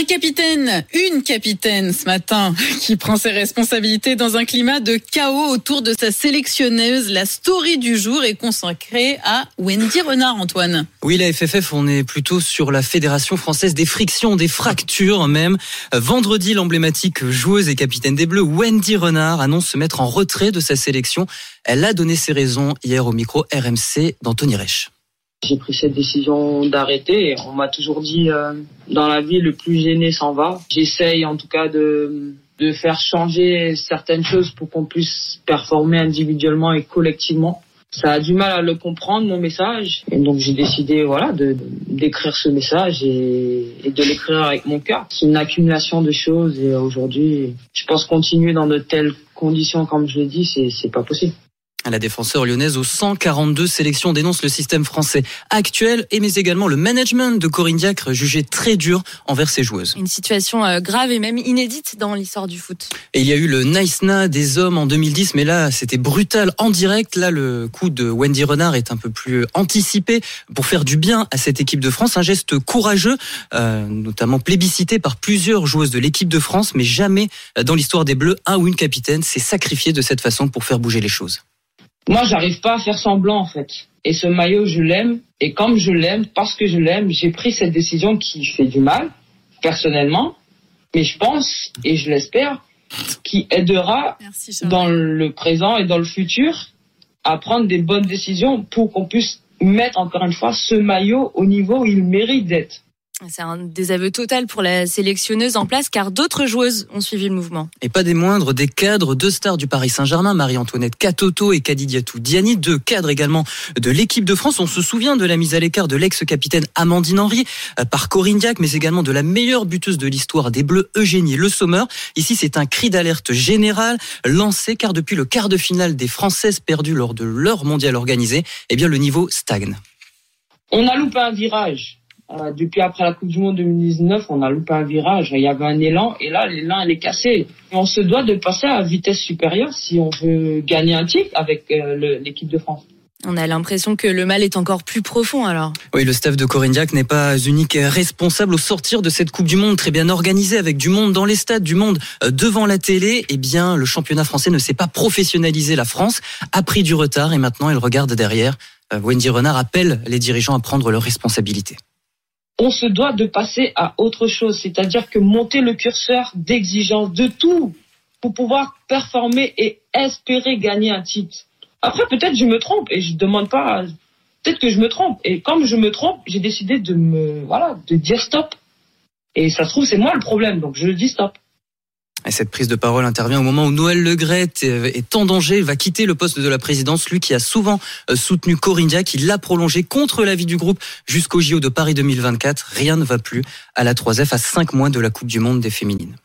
Un capitaine, une capitaine ce matin qui prend ses responsabilités dans un climat de chaos autour de sa sélectionneuse. La story du jour est consacrée à Wendy Renard, Antoine. Oui, la FFF, on est plutôt sur la Fédération française des frictions, des fractures même. Vendredi, l'emblématique joueuse et capitaine des Bleus, Wendy Renard, annonce se mettre en retrait de sa sélection. Elle a donné ses raisons hier au micro RMC d'Anthony Reich. J'ai pris cette décision d'arrêter. On m'a toujours dit, euh, dans la vie, le plus gêné s'en va. J'essaye en tout cas de, de faire changer certaines choses pour qu'on puisse performer individuellement et collectivement. Ça a du mal à le comprendre, mon message. Et donc j'ai décidé voilà, de d'écrire ce message et, et de l'écrire avec mon cœur. C'est une accumulation de choses et aujourd'hui, je pense continuer dans de telles conditions, comme je l'ai dit, c'est c'est pas possible. La défenseur lyonnaise aux 142 sélections dénonce le système français actuel et mais également le management de Corinne Diacre jugé très dur envers ses joueuses. Une situation euh, grave et même inédite dans l'histoire du foot. Et il y a eu le Nice Na des hommes en 2010, mais là c'était brutal en direct. Là le coup de Wendy Renard est un peu plus anticipé pour faire du bien à cette équipe de France. Un geste courageux, euh, notamment plébiscité par plusieurs joueuses de l'équipe de France, mais jamais dans l'histoire des Bleus un ou une capitaine s'est sacrifié de cette façon pour faire bouger les choses. Moi, j'arrive pas à faire semblant, en fait. Et ce maillot, je l'aime. Et comme je l'aime, parce que je l'aime, j'ai pris cette décision qui fait du mal, personnellement. Mais je pense, et je l'espère, qui aidera Merci, dans le présent et dans le futur à prendre des bonnes décisions pour qu'on puisse mettre encore une fois ce maillot au niveau où il mérite d'être. C'est un désaveu total pour la sélectionneuse en place car d'autres joueuses ont suivi le mouvement. Et pas des moindres, des cadres, deux stars du Paris Saint-Germain, Marie-Antoinette Katoto et Kadidiatou Diani, deux cadres également de l'équipe de France. On se souvient de la mise à l'écart de l'ex-capitaine Amandine Henry euh, par Corinne Diac, mais également de la meilleure buteuse de l'histoire des Bleus, Eugénie Le Sommer. Ici, c'est un cri d'alerte général lancé car depuis le quart de finale des Françaises perdues lors de leur mondial organisé, eh bien, le niveau stagne. On a loupé un virage. Euh, depuis après la Coupe du Monde 2019, on a loupé un virage. Il y avait un élan et là, l'élan, elle est cassé. On se doit de passer à vitesse supérieure si on veut gagner un titre avec euh, l'équipe de France. On a l'impression que le mal est encore plus profond alors. Oui, le staff de Corinne Diac n'est pas unique et responsable au sortir de cette Coupe du Monde très bien organisée avec du monde dans les stades, du monde euh, devant la télé. Eh bien, le championnat français ne s'est pas professionnalisé. La France a pris du retard et maintenant elle regarde derrière. Wendy Renard appelle les dirigeants à prendre leurs responsabilités. On se doit de passer à autre chose, c'est-à-dire que monter le curseur d'exigence de tout pour pouvoir performer et espérer gagner un titre. Après, peut-être je me trompe et je demande pas. Peut-être que je me trompe. Et comme je me trompe, j'ai décidé de me, voilà, de dire stop. Et ça se trouve, c'est moi le problème, donc je dis stop. Et cette prise de parole intervient au moment où Noël Legrette est en danger, va quitter le poste de la présidence, lui qui a souvent euh, soutenu Corinne Diac, il l'a prolongé contre l'avis du groupe jusqu'au JO de Paris 2024. Rien ne va plus à la 3F à cinq mois de la Coupe du Monde des féminines.